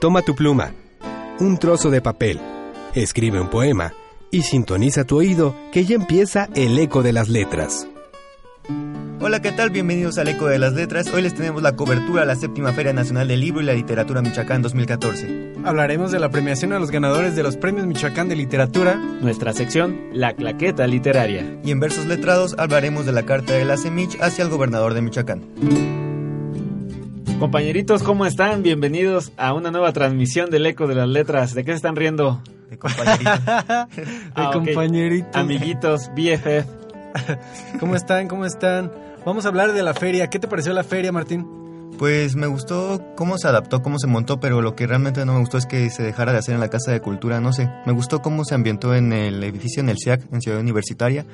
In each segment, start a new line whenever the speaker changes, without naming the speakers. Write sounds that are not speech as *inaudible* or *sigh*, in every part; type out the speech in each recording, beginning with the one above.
Toma tu pluma, un trozo de papel, escribe un poema y sintoniza tu oído que ya empieza el eco de las letras.
Hola, ¿qué tal? Bienvenidos al Eco de las Letras. Hoy les tenemos la cobertura a la séptima Feria Nacional del Libro y la Literatura Michoacán 2014.
Hablaremos de la premiación a los ganadores de los premios Michoacán de Literatura.
Nuestra sección, La Claqueta Literaria.
Y en Versos Letrados hablaremos de la carta de la Semich hacia el gobernador de Michoacán.
Compañeritos, ¿cómo están? Bienvenidos a una nueva transmisión del Eco de las Letras. ¿De qué se están riendo?
De compañerito. *laughs*
de
Ah, ok.
compañerito.
Amiguitos, BFF.
¿Cómo están? ¿Cómo están? Vamos a hablar de la feria. ¿Qué te pareció la feria, Martín?
Pues me gustó cómo se adaptó, cómo se montó, pero lo que realmente no me gustó es que se dejara de hacer en la Casa de Cultura, no sé. Me gustó cómo se ambientó en el edificio en el SIAC, en Ciudad Universitaria.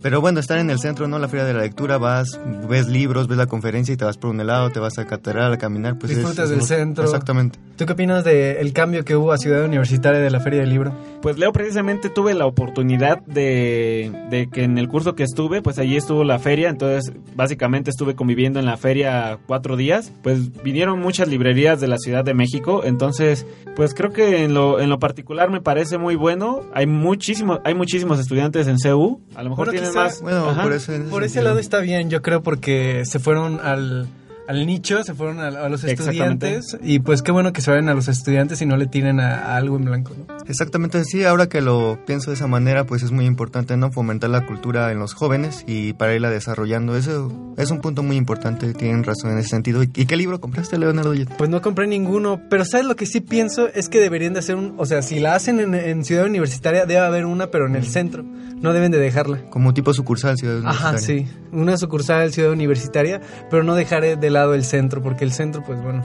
Pero bueno, estar en el centro, ¿no? La Feria de la Lectura, vas, ves libros, ves la conferencia y te vas por un helado, te vas a catedral a caminar, pues es-
Disfrutas
es
del
muy-
centro.
Exactamente.
¿Tú qué opinas del cambio que hubo a Ciudad Universitaria de la Feria del Libro?
Pues Leo, precisamente tuve la oportunidad de, de que en el curso que estuve, pues allí estuvo la feria, entonces básicamente estuve conviviendo en la feria cuatro días, pues vinieron muchas librerías de la Ciudad de México, entonces pues creo que en lo, en lo particular me parece muy bueno, hay muchísimos, hay muchísimos estudiantes en CU, a lo mejor
Bueno,
tienen
quizá-
más...
Bueno,
Ajá.
por eso ese
lado está bien, yo creo, porque se fueron al, al nicho, se fueron a, a los estudiantes. Y pues qué bueno que se vayan a los estudiantes y no le tiren a, a algo en blanco, ¿no?
Exactamente, sí, ahora que lo pienso de esa manera, pues es muy importante, ¿no? Fomentar la cultura en los jóvenes y para irla desarrollando. Eso es un punto muy importante, tienen razón en ese sentido. ¿Y, qué libro compraste, Leonardo?
Pues no compré ninguno, pero ¿sabes lo que sí pienso? Es que deberían de hacer un... O sea, si la hacen en, en Ciudad Universitaria, debe haber una, pero en el centro. No deben de dejarla.
Como tipo sucursal, Ciudad
Ajá,
Universitaria.
sí. Una sucursal Ciudad Universitaria, pero no dejar de lado el centro, porque el centro, pues bueno,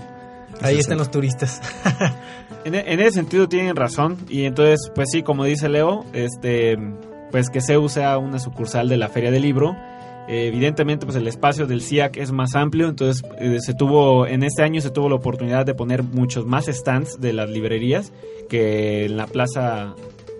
ahí están los turistas. *laughs*
En, en ese sentido tienen razón y entonces pues sí como dice Leo este pues que CEU sea una sucursal de la feria del libro Eh, evidentemente pues el espacio del CIAC es más amplio entonces eh, se tuvo en este año se tuvo la oportunidad de poner muchos más stands de las librerías que en la plaza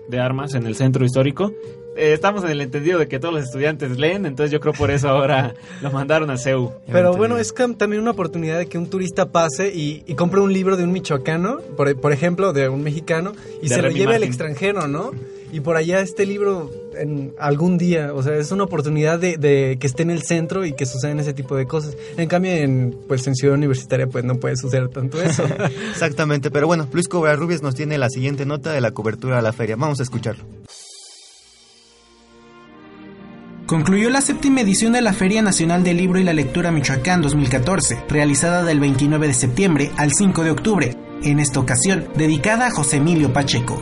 de armas en el centro histórico Eh, estamos en el entendido de que todos los estudiantes leen entonces yo creo por eso ahora *laughs* lo mandaron a CEU
Pero bueno, es también una oportunidad de que un turista pase y, y compre un libro de un michoacano, por, por ejemplo, de un mexicano, y
De
se lo lleve al extranjero, ¿no? Y por allá este libro en algún día, o sea, es una oportunidad de, de que esté en el centro y que sucedan ese tipo de cosas. En cambio, en, pues en Ciudad Universitaria, pues no puede suceder tanto eso. *laughs*
Exactamente, pero bueno, Luis Covarrubias nos tiene la siguiente nota de la cobertura a la feria. Vamos a escucharlo.
Concluyó la séptima edición de la Feria Nacional del Libro y la Lectura Michoacán 2014, realizada del 29 de septiembre al 5 de octubre, en esta ocasión dedicada a José Emilio Pacheco.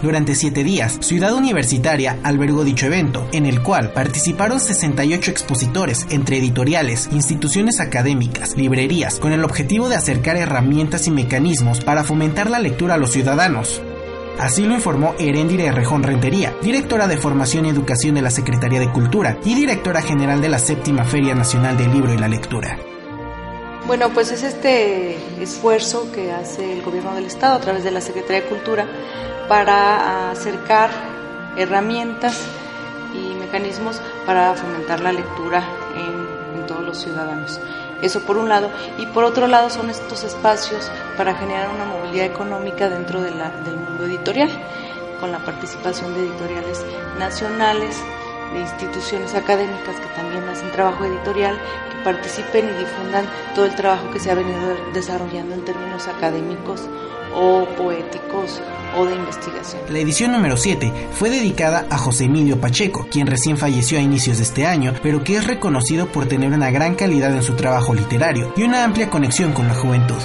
Durante siete días, Ciudad Universitaria albergó dicho evento, en el cual participaron 68 expositores entre editoriales, instituciones académicas, librerías, con el objetivo de acercar herramientas y mecanismos para fomentar la lectura a los ciudadanos. Así lo informó Heréndira Rejón Rentería, directora de Formación y Educación de la Secretaría de Cultura y directora general de la Séptima Feria Nacional del Libro y la Lectura.
Bueno, pues es este esfuerzo que hace el gobierno del estado a través de la Secretaría de Cultura para acercar herramientas y mecanismos para fomentar la lectura en todos los ciudadanos. Eso por un lado. Y por otro lado son estos espacios para generar una movilidad económica dentro de la- del mundo editorial, con la participación de editoriales nacionales, de instituciones académicas que también hacen trabajo editorial, que participen y difundan todo el trabajo que se ha venido desarrollando en términos académicos o poéticos o de investigación.
La edición número 7 fue dedicada a José Emilio Pacheco, quien recién falleció a inicios de este año, pero que es reconocido por tener una gran calidad en su trabajo literario y una amplia conexión con la juventud.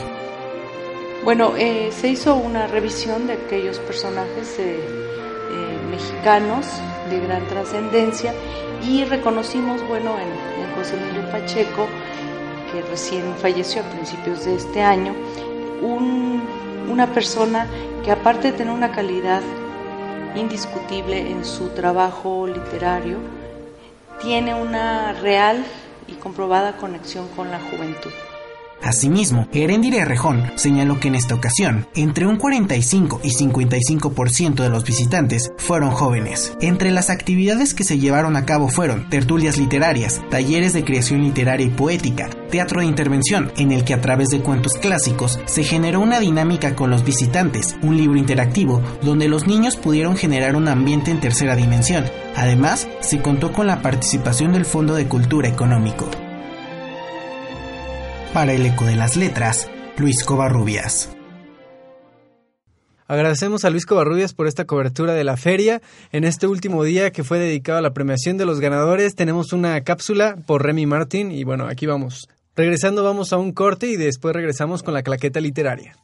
Bueno, eh, se hizo una revisión de aquellos personajes eh, eh, mexicanos de gran trascendencia y reconocimos, bueno, en, en José Emilio Pacheco, que recién falleció a principios de este año, un- una persona que aparte de tener una calidad indiscutible en su trabajo literario, tiene una real y comprobada conexión con la juventud.
Asimismo, Herendire Rejón señaló que en esta ocasión, entre un 45 y 55% de los visitantes fueron jóvenes. Entre las actividades que se llevaron a cabo fueron tertulias literarias, talleres de creación literaria y poética, teatro de intervención, en el que a través de cuentos clásicos se generó una dinámica con los visitantes, un libro interactivo donde los niños pudieron generar un ambiente en tercera dimensión. Además, se contó con la participación del Fondo de Cultura Económico. Para el eco de las letras, Luis Covarrubias.
Agradecemos a Luis Covarrubias por esta cobertura de la feria. En este último día que fue dedicado a la premiación de los ganadores, tenemos una cápsula por Remy Martin y bueno, aquí vamos. Regresando vamos a un corte y después regresamos con la claqueta literaria.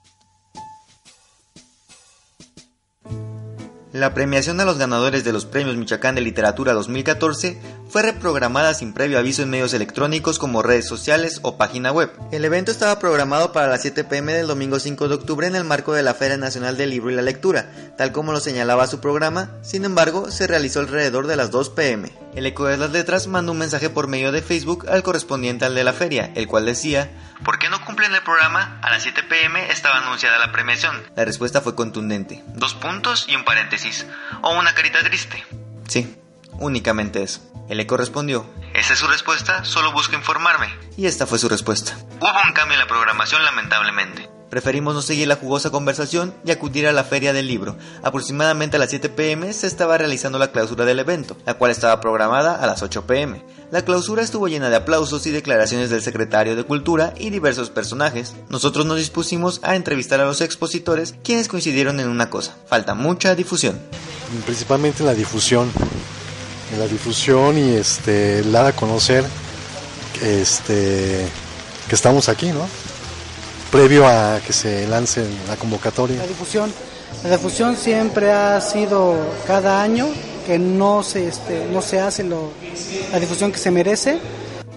La premiación a los ganadores de los Premios Michoacán de Literatura 2014 fue reprogramada sin previo aviso en medios electrónicos como redes sociales o página web. El evento estaba programado para las 7 pm del domingo 5 de octubre en el marco de la Feria Nacional del Libro y la Lectura, tal como lo señalaba su programa, sin embargo se realizó alrededor de las 2 pm. El Eco de las Letras mandó un mensaje por medio de Facebook al correspondiente al de la feria, el cual decía, ¿Por qué no cumplen el programa? A las 7 pm estaba anunciada la premiación. La respuesta fue contundente. Dos puntos y un paréntesis. O una carita triste. Sí, únicamente eso. El eco respondió, ¿esa es su respuesta? Solo busco informarme. Y esta fue su respuesta. Hubo un cambio en la programación lamentablemente. Preferimos no seguir la jugosa conversación y acudir a la feria del libro. Aproximadamente a las 7 pm se estaba realizando la clausura del evento, la cual estaba programada a las 8 pm. La clausura estuvo llena de aplausos y declaraciones del secretario de Cultura y diversos personajes. Nosotros nos dispusimos a entrevistar a los expositores, quienes coincidieron en una cosa, falta mucha difusión.
Principalmente la difusión, en la difusión y este, dar a conocer este, que estamos aquí, ¿no? Previo a que se lance la convocatoria?
La difusión, la difusión siempre ha sido cada año que no se, este, no se hace lo, la difusión que se merece.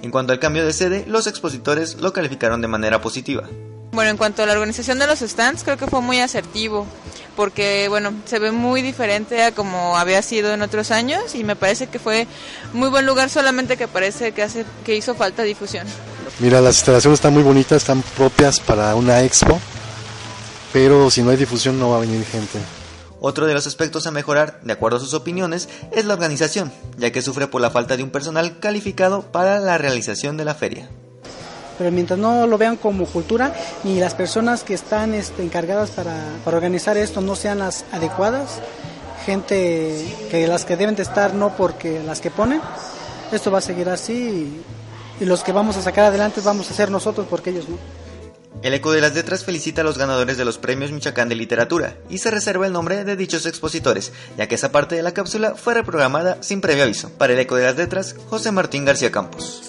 En cuanto al cambio de sede, los expositores lo calificaron de manera positiva.
Bueno, en cuanto a la organización de los stands, creo que fue muy asertivo, porque bueno, se ve muy diferente a como había sido en otros años y me parece que fue muy buen lugar, solamente que parece que hace que hizo falta difusión.
Mira, las instalaciones están muy bonitas, están propias para una expo, pero si no hay difusión no va a venir gente.
Otro de los aspectos a mejorar, de acuerdo a sus opiniones, es la organización, ya que sufre por la falta de un personal calificado para la realización de la feria.
Pero mientras no lo vean como cultura, ni las personas que están este, encargadas para, organizar esto no sean las adecuadas, gente que las que deben de estar no porque las que ponen, esto va a seguir así y los que vamos a sacar adelante vamos a ser nosotros porque ellos no.
El Eco de las Letras felicita a los ganadores de los premios Michoacán de Literatura y se reserva el nombre de dichos expositores, ya que esa parte de la cápsula fue reprogramada sin previo aviso. Para el Eco de las Letras, José Martín García Campos.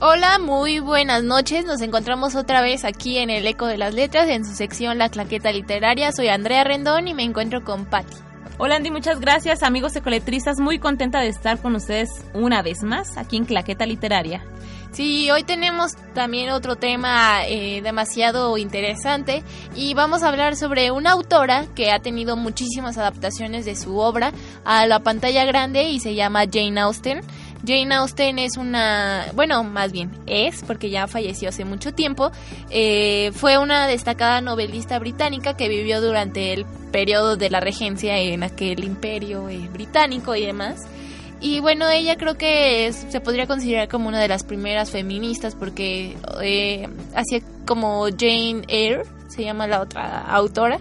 Hola, muy buenas noches. Nos encontramos otra vez aquí en el Eco de las Letras, en su sección La Claqueta Literaria. Soy Andrea Rendón y me encuentro con Patti.
Hola Andy, muchas gracias amigos ecoletristas, muy contenta de estar con ustedes una vez más aquí en Claqueta Literaria.
Sí, hoy tenemos también otro tema eh, demasiado interesante y vamos a hablar sobre una autora que ha tenido muchísimas adaptaciones de su obra a la pantalla grande y se llama Jane Austen. Jane Austen es una, bueno, más bien es, porque ya falleció hace mucho tiempo, eh, fue una destacada novelista británica que vivió durante el periodo de la regencia en aquel imperio eh, británico y demás. Y bueno, ella creo que se podría considerar como una de las primeras feministas porque eh, hacía como Jane Eyre, se llama la otra autora,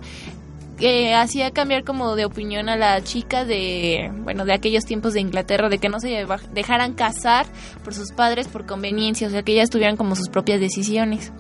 que hacía cambiar como de opinión a la chica de, bueno, de aquellos tiempos de Inglaterra, de que no se dejaran casar por sus padres por conveniencia, o sea, que ellas tuvieran como sus propias decisiones.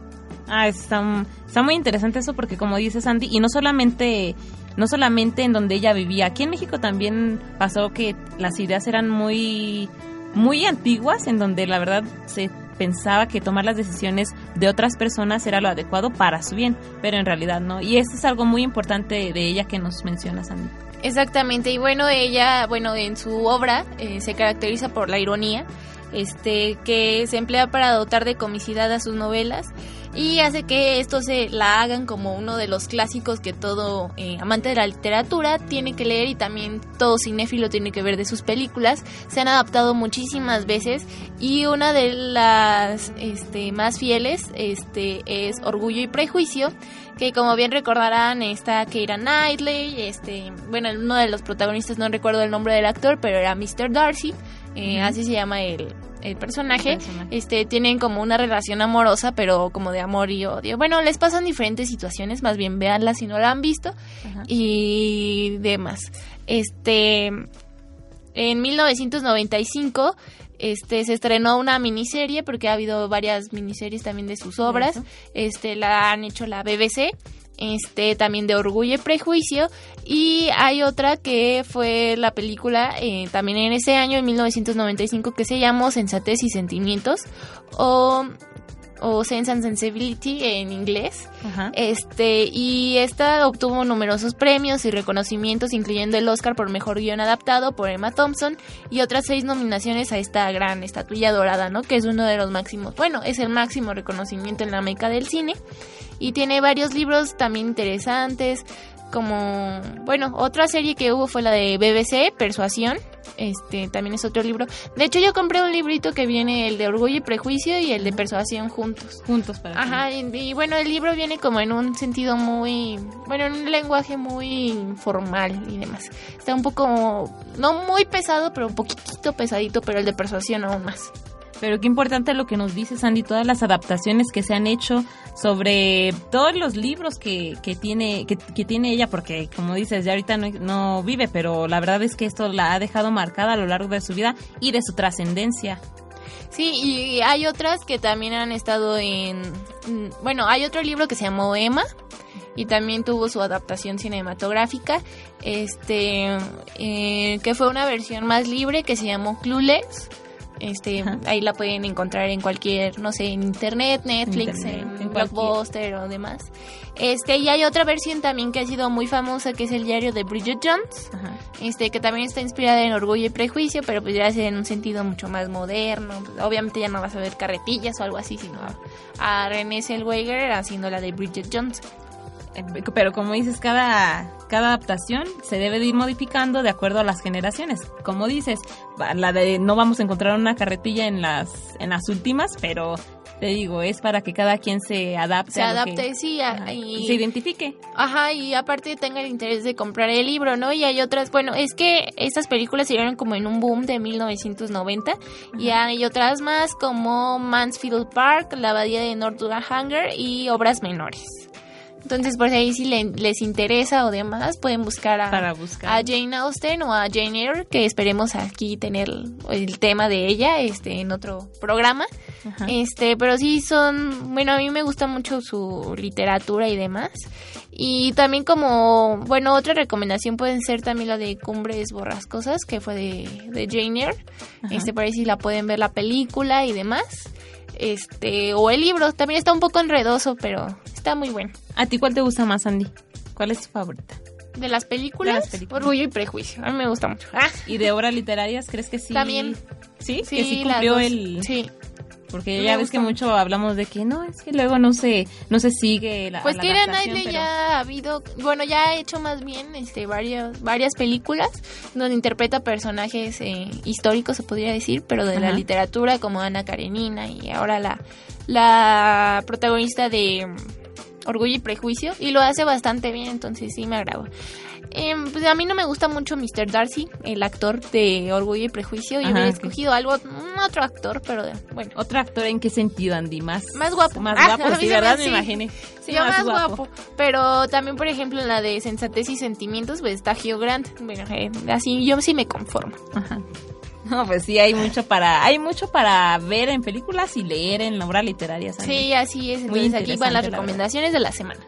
Ah, está, está muy interesante eso porque como dice Sandy, y no solamente no solamente en donde ella vivía, aquí en México también pasó que las ideas eran muy muy antiguas en donde la verdad se pensaba que tomar las decisiones de otras personas era lo adecuado para su bien, pero en realidad no. Y esto es algo muy importante de ella que nos menciona Sandy.
Exactamente, y bueno, ella, bueno, en su obra eh, se caracteriza por la ironía, este, que se emplea para dotar de comicidad a sus novelas y hace que esto se la hagan como uno de los clásicos que todo eh, amante de la literatura tiene que leer y también todo cinéfilo tiene que ver de sus películas. Se han adaptado muchísimas veces y una de las este, más fieles este, es Orgullo y Prejuicio, que como bien recordarán está Keira Knightley, este, bueno, uno de los protagonistas no recuerdo el nombre del actor, pero era Mr. Darcy, eh, así se llama el, el personaje.
El personaje.
Este, tienen como una relación amorosa, pero como de amor y odio. Bueno, les pasan diferentes situaciones, más bien véanla si no la han visto
Ajá.
y demás. Este, en 1995 este se estrenó una miniserie porque ha habido varias miniseries también de sus obras. Este la han hecho la BBC, este también de Orgullo y Prejuicio y hay otra que fue la película eh, también en ese año en 1995 que se llamó Sensatez y Sentimientos o o Sense and Sensibility en inglés.
Ajá.
Este, y esta obtuvo numerosos premios y reconocimientos, incluyendo el Oscar por Mejor Guión Adaptado por Emma Thompson y otras seis nominaciones a esta gran estatuilla dorada, ¿no? Que es uno de los máximos, bueno, es el máximo reconocimiento en la meca del cine. Y tiene varios libros también interesantes, como, bueno, otra serie que hubo fue la de BBC, Persuasión. Este, también es otro libro. De hecho, yo compré un librito que viene el de Orgullo y Prejuicio y el de Persuasión juntos.
Juntos para
Ajá, y, y bueno, el libro viene como en un sentido muy, bueno, en un lenguaje muy formal y demás. Está un poco, no muy pesado, pero un poquitito pesadito, pero el de persuasión aún más.
Pero qué importante lo que nos dice Sandy, todas las adaptaciones que se han hecho sobre todos los libros que, que tiene que, tiene ella, porque como dices, ya ahorita no, no vive, pero la verdad es que esto la ha dejado marcada a lo largo de su vida y de su trascendencia.
Sí, y hay otras que también han estado en, bueno, hay otro libro que se llamó Emma y también tuvo su adaptación cinematográfica, este, eh, que fue una versión más libre que se llamó Clueless. Este,
Ajá.
ahí la pueden encontrar en cualquier, no sé, en internet, Netflix,
Internet,
en,
en.
Blockbuster o demás. Este, y hay otra versión también que ha sido muy famosa que es el diario de Bridget Jones,
Ajá.
este, que también está inspirada en Orgullo y Prejuicio, pero pues ya es en un sentido mucho más moderno. Pues, obviamente ya no vas a ver carretillas o algo así, sino a, a Renée Zellweger haciendo la de Bridget Jones.
Pero como dices, cada, cada adaptación se debe de ir modificando de acuerdo a las generaciones. Como dices, la de no vamos a encontrar una carretilla en las, en las últimas, pero te digo, es para que cada quien se adapte.
Se
a lo que-
adapte, sí, a-
Ajá,
y-
y se identifique.
Ajá, y aparte tenga el interés de comprar el libro, ¿no? Y hay otras, bueno, es que estas películas se dieron como en un boom de 1990 y hay otras más como Mansfield Park, La Abadía de Northanger y obras menores. Entonces, por ahí si le- les interesa o demás, pueden buscar a,
Para buscar.
a Jane Austen o a Jane Eyre, que esperemos aquí tener el tema de ella este en otro programa.
Ajá.
Este, pero sí son, bueno, a mí me gusta mucho su literatura y demás. Y también como, bueno, otra recomendación pueden ser también la de Cumbres Borrascosas, que fue de, de Jane Eyre.
Ajá.
Este, por ahí sí la pueden ver la película y demás. Este, o el libro, también está un poco enredoso, pero está muy bueno.
¿A ti cuál te gusta más, Andy? ¿Cuál es tu favorita?
De las películas,
De las películas.
Orgullo y Prejuicio. A mí me gusta mucho. Ah,
¿Y de obras literarias crees que sí?
También.
¿Sí?
sí,
que sí cumplió el...
Sí.
Porque
Me
ya ves que mucho hablamos de que no, es que luego no se, no se sigue la
Pues Keira Knightley
pero-
ya ha habido, bueno, ya ha hecho más bien este varias varias películas donde interpreta personajes eh, históricos, se podría decir, pero de la literatura como Ana Karenina y ahora la la protagonista de Orgullo y Prejuicio y lo hace bastante bien, entonces sí me agrada. Em, pues a mí no me gusta mucho Mr. Darcy, el actor de Orgullo y Prejuicio. Yo
Ajá,
hubiera escogido algo, un otro actor, pero bueno.
¿Otro actor en qué sentido, Andy? Más,
Más guapo.
Más
Ah,
guapo, sí, ¿verdad? Me
sí.
imaginé. Sí,
yo más, guapo. Pero también, por ejemplo, en la de Sensatez y Sentimientos, pues está Hugh Grant. Bueno, eh, así yo sí me conformo.
Ajá. *laughs* No, pues sí, hay mucho para hay mucho para ver en películas y leer en la obra literaria. Sandy.
Sí, así es.
Muy
Entonces aquí van las
la
recomendaciones de la semana.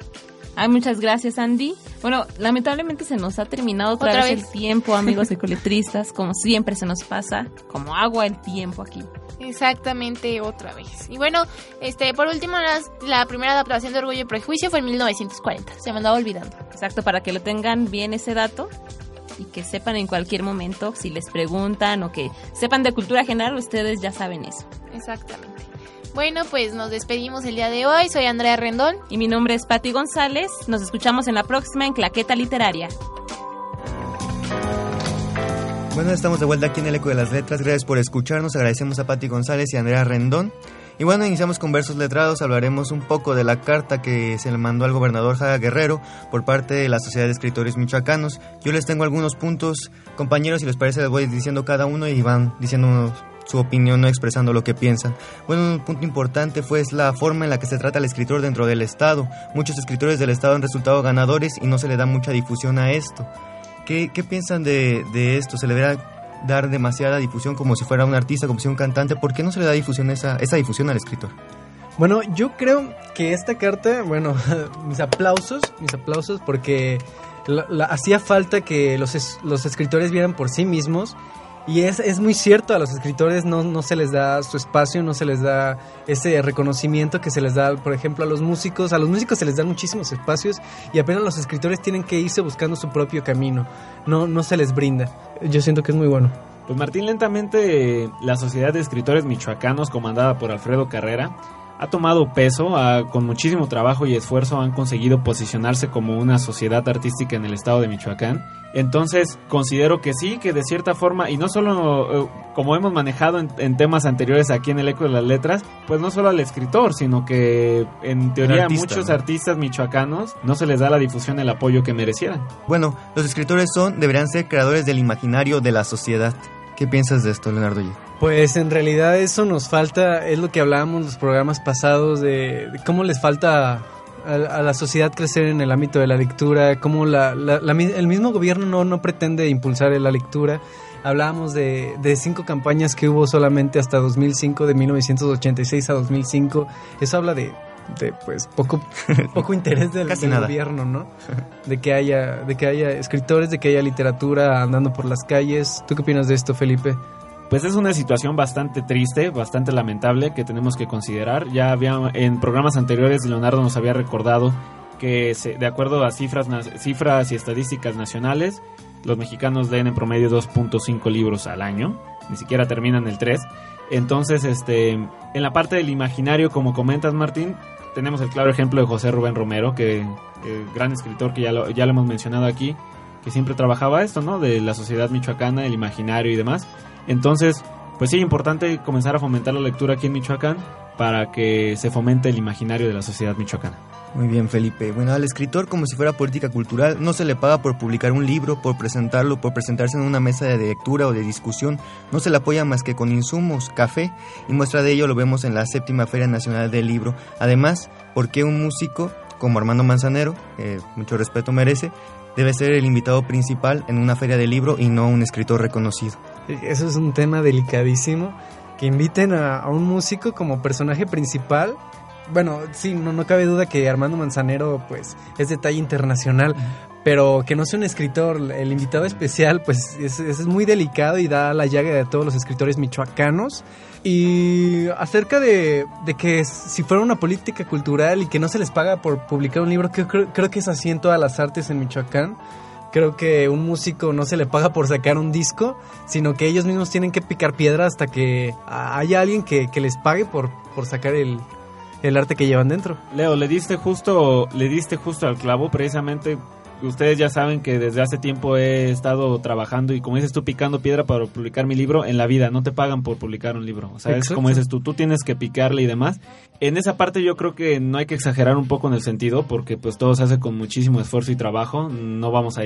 Ay, muchas gracias, Andy. Bueno, lamentablemente se nos ha terminado otra,
Otra
vez,
vez.
el tiempo, *laughs* amigos ecoletristas. Como siempre se nos pasa, como agua el tiempo aquí.
Exactamente, otra vez. Y bueno, este por último, las- la primera adaptación de Orgullo y Prejuicio fue en 1940. Se me andaba olvidando.
Exacto, para que lo tengan bien ese dato y que sepan en cualquier momento si les preguntan o que sepan de cultura general, ustedes ya saben eso.
Exactamente. Bueno, pues nos despedimos el día de hoy. Soy Andrea Rendón.
Y mi nombre es Patti González. Nos escuchamos en la próxima en Claqueta Literaria.
Bueno, estamos de vuelta aquí en el Eco de las Letras. Gracias por escucharnos. Agradecemos a Patti González y a Andrea Rendón. Y bueno, iniciamos con versos letrados. Hablaremos un poco de la carta que se le mandó al gobernador Jaga Guerrero por parte de la Sociedad de Escritores Michoacanos. Yo les tengo algunos puntos, compañeros, si les parece les voy diciendo cada uno y van diciendo su opinión, no expresando lo que piensan. Bueno, un punto importante fue la forma en la que se trata al escritor dentro del Estado. Muchos escritores del Estado han resultado ganadores y no se le da mucha difusión a esto. ¿Qué, qué piensan de, de esto? ¿Se le deberá dar demasiada difusión como si fuera un artista, como si fuera un cantante? ¿Por qué no se le da difusión esa, esa difusión al escritor?
Bueno, yo creo que esta carta, bueno, *laughs* mis aplausos, mis aplausos, porque la- hacía falta que los, es- los escritores vieran por sí mismos. Y es, es muy cierto, a los escritores no, no se les da su espacio, no se les da ese reconocimiento que se les da, por ejemplo, a los músicos. A los músicos se les dan muchísimos espacios y apenas los escritores tienen que irse buscando su propio camino. No, no se les brinda. Yo siento que es muy bueno.
Pues Martín, lentamente la Sociedad de Escritores Michoacanos, comandada por Alfredo Carrera, ha tomado peso, ha- con muchísimo trabajo y esfuerzo han conseguido posicionarse como una sociedad artística en el estado de Michoacán. Entonces, considero que sí, que de cierta forma, y no solo eh, como hemos manejado en, en temas anteriores aquí en el Eco de las Letras, pues no solo al escritor, sino que en teoría a
artista,
muchos
¿no?
artistas michoacanos no se les da la difusión, el apoyo que merecieran.
Bueno, los escritores son, deberían ser creadores del imaginario de la sociedad. ¿Qué piensas de esto, Leonardo?
Pues en realidad eso nos falta, es lo que hablábamos en los programas pasados de, cómo les falta a, la sociedad crecer en el ámbito de la lectura, cómo la, la- el mismo gobierno no, no pretende impulsar la lectura. Hablábamos de, de cinco campañas que hubo solamente hasta 2005, de 1986 a 2005. Eso habla de, de pues poco, *laughs* poco interés del,
Casi
del
nada.
gobierno, ¿no? *laughs* De que haya, de que haya escritores, de que haya literatura andando por las calles. ¿Tú qué opinas de esto, Felipe?
Pues es una situación bastante triste, bastante lamentable que tenemos que considerar. Ya había en programas anteriores Leonardo nos había recordado que se- de acuerdo a cifras cifras y estadísticas nacionales, los mexicanos leen en promedio 2.5 libros al año, ni siquiera terminan el 3. Entonces, este, en la parte del imaginario, como comentas Martín, tenemos el claro ejemplo de José Rubén Romero, que gran escritor que ya lo, ya lo hemos mencionado aquí, que siempre trabajaba esto, ¿no? De la sociedad michoacana, el imaginario y demás. Entonces, pues sí, importante comenzar a fomentar la lectura aquí en Michoacán para que se fomente el imaginario de la sociedad michoacana.
Muy bien, Felipe. Bueno, al escritor, como si fuera política cultural, no se le paga por publicar un libro, por presentarlo, por presentarse en una mesa de lectura o de discusión. No se le apoya más que con insumos, café, y muestra de ello lo vemos en la séptima Feria Nacional del Libro. Además, ¿por qué un músico como Armando Manzanero, que mucho respeto merece, debe ser el invitado principal en una feria de libro y no un escritor reconocido?
Eso es un tema delicadísimo. Que inviten a un músico como personaje principal. Bueno, sí, no, no cabe duda que Armando Manzanero, pues, es de talla internacional. Pero que no sea un escritor, el invitado especial, pues, es, es muy delicado y da la llaga de todos los escritores michoacanos. Y acerca de, de que si fuera una política cultural y que no se les paga por publicar un libro, que creo, creo que es así en todas las artes en Michoacán. Creo que un músico no se le paga por sacar un disco, sino que ellos mismos tienen que picar piedra hasta que haya alguien que, que les pague por, por sacar el, el arte que llevan dentro.
Leo, le diste justo, le diste justo al clavo, precisamente ustedes ya saben que desde hace tiempo he estado trabajando y como dices tú picando piedra para publicar mi libro en la vida, no te pagan por publicar un libro, o sea, es como dices tú, tú tienes que picarle y demás. En esa parte yo creo que no hay que exagerar un poco en el sentido porque pues todo se hace con muchísimo esfuerzo y trabajo, no vamos a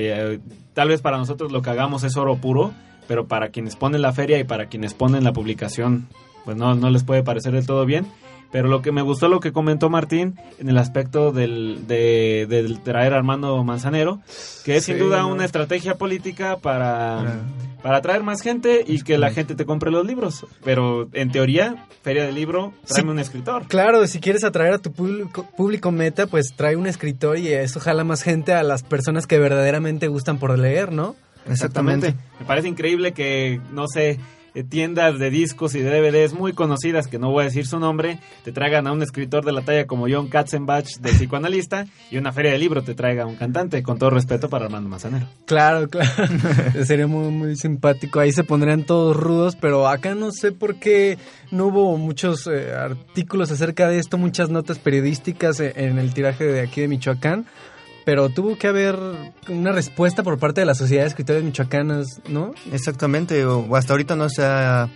tal vez para nosotros lo que hagamos es oro puro, pero para quienes ponen la feria y para quienes ponen la publicación, pues no no les puede parecer del todo bien. Pero lo que me gustó lo que comentó Martín en el aspecto del, de, del traer a Armando Manzanero, que es sin duda
¿no?
una estrategia política para, para atraer más gente y que la gente te compre los libros. Pero en teoría, Feria del Libro, tráeme
Sí.
un escritor.
Claro, si quieres atraer a tu público, público meta, pues trae un escritor y eso jala más gente a las personas que verdaderamente gustan por leer, ¿no?
Exactamente. Me parece increíble que, no sé, tiendas de discos y de DVDs muy conocidas, que no voy a decir su nombre, te traigan a un escritor de la talla como John Katzenbach, de psicoanalista, y una feria de libro te traiga a un cantante, con todo respeto para Armando Manzanero.
Claro, claro. *laughs* Sería muy, muy simpático. Ahí se pondrían todos rudos, pero acá no sé por qué no hubo muchos eh, artículos acerca de esto, muchas notas periodísticas eh, en el tiraje de aquí de Michoacán. Pero tuvo que haber una respuesta por parte de la Sociedad de Escritores Michoacanas, ¿no?
Exactamente, o hasta ahorita no se ha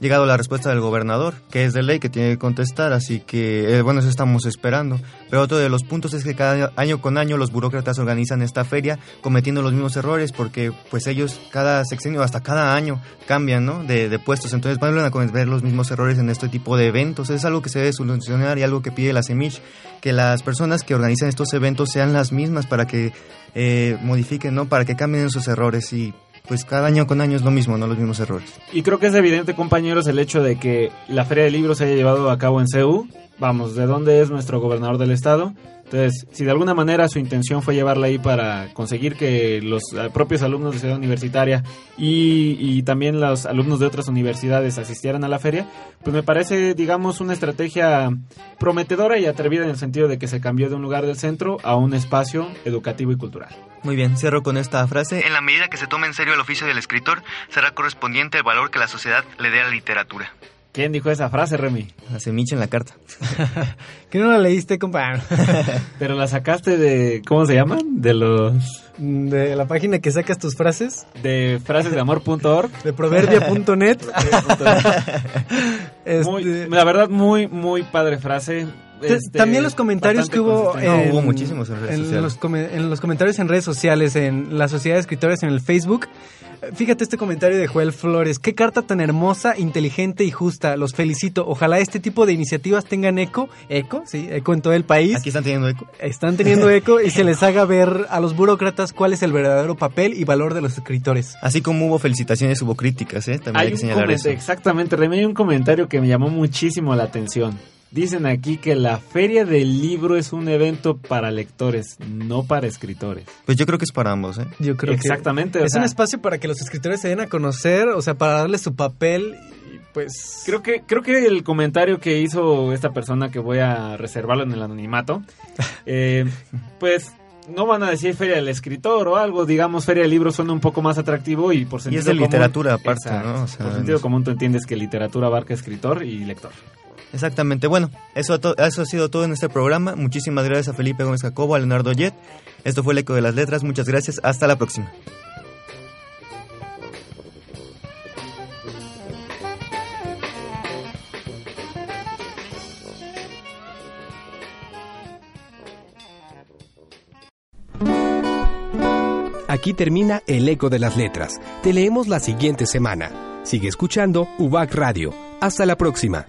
llegado la respuesta del gobernador, que es de ley que tiene que contestar, así que eh, bueno, eso estamos esperando. Pero otro de los puntos es que cada año con año los burócratas organizan esta feria cometiendo los mismos errores porque pues ellos cada sexenio, hasta cada año cambian ¿no? de, de puestos, entonces van a cometer los mismos errores en este tipo de eventos. Es algo que se debe solucionar y algo que pide la CEMICH, que las personas que organizan estos eventos sean las mismas para que eh, modifiquen, ¿no? para que cambien esos errores y pues cada año con año es lo mismo, no los mismos errores.
Y creo que es evidente, compañeros, el hecho de que la Feria del Libro se haya llevado a cabo en CEU. Vamos, ¿de dónde es nuestro gobernador del estado? Entonces, si de alguna manera su intención fue llevarla ahí para conseguir que los eh, propios alumnos de Ciudad Universitaria y, y también los alumnos de otras universidades asistieran a la feria, pues me parece, digamos, una estrategia prometedora y atrevida en el sentido de que se cambió de un lugar del centro a un espacio educativo y cultural.
Muy bien, cierro con esta frase. En la medida que se tome en serio el oficio del escritor, será correspondiente el valor que la sociedad le dé a la literatura.
¿Quién dijo esa frase, Remy?
La semilla en la carta. *laughs*
¿Que no la leíste, compa? *laughs*
Pero la sacaste de, ¿cómo se llaman? De los...
De la página que sacas tus frases.
De frasesdeamor.org.
De proverbia.net. *laughs*
Muy- la verdad, muy, muy padre frase. Este,
También los comentarios que hubo, en,
No, hubo muchísimos en redes
en
sociales.
los, en los comentarios en redes sociales, en la Sociedad de Escritores, en el Facebook. Fíjate este comentario de Joel Flores. Qué carta tan hermosa, inteligente y justa. Los felicito. Ojalá este tipo de iniciativas tengan eco. Eco, sí, eco en todo el país.
Aquí están teniendo eco.
Están teniendo eco y se les haga ver a los burócratas cuál es el verdadero papel y valor de los escritores.
Así como hubo felicitaciones, hubo críticas, ¿eh? También hay,
Hay
que
un
señalar
comentario,
eso.
exactamente, Remy, hay un comentario que me llamó muchísimo la atención. Dicen aquí que la feria del libro es un evento para lectores, no para escritores.
Pues yo creo que es para ambos, ¿eh?
Yo creo
Exactamente,
que
o
es
sea-
un espacio para que los escritores se den a conocer, o sea, para darle su papel y pues
Creo que, creo que el comentario que hizo esta persona, que voy a reservarlo en el anonimato, *laughs* eh, pues no van a decir feria del escritor o algo, digamos feria del libro suena un poco más atractivo y por
Y
sentido
es de
común-
literatura aparte,
Exacto.
¿no? O sea,
por sentido común tú entiendes que literatura abarca escritor y lector.
Exactamente. Bueno, eso, ha sido todo en este programa. Muchísimas gracias a Felipe Gómez Jacobo, a Leonardo Jet. Esto fue el Eco de las Letras. Muchas gracias. Hasta la próxima.
Aquí termina el eco de las letras. Te leemos la siguiente semana. Sigue escuchando UBAC Radio. Hasta la próxima.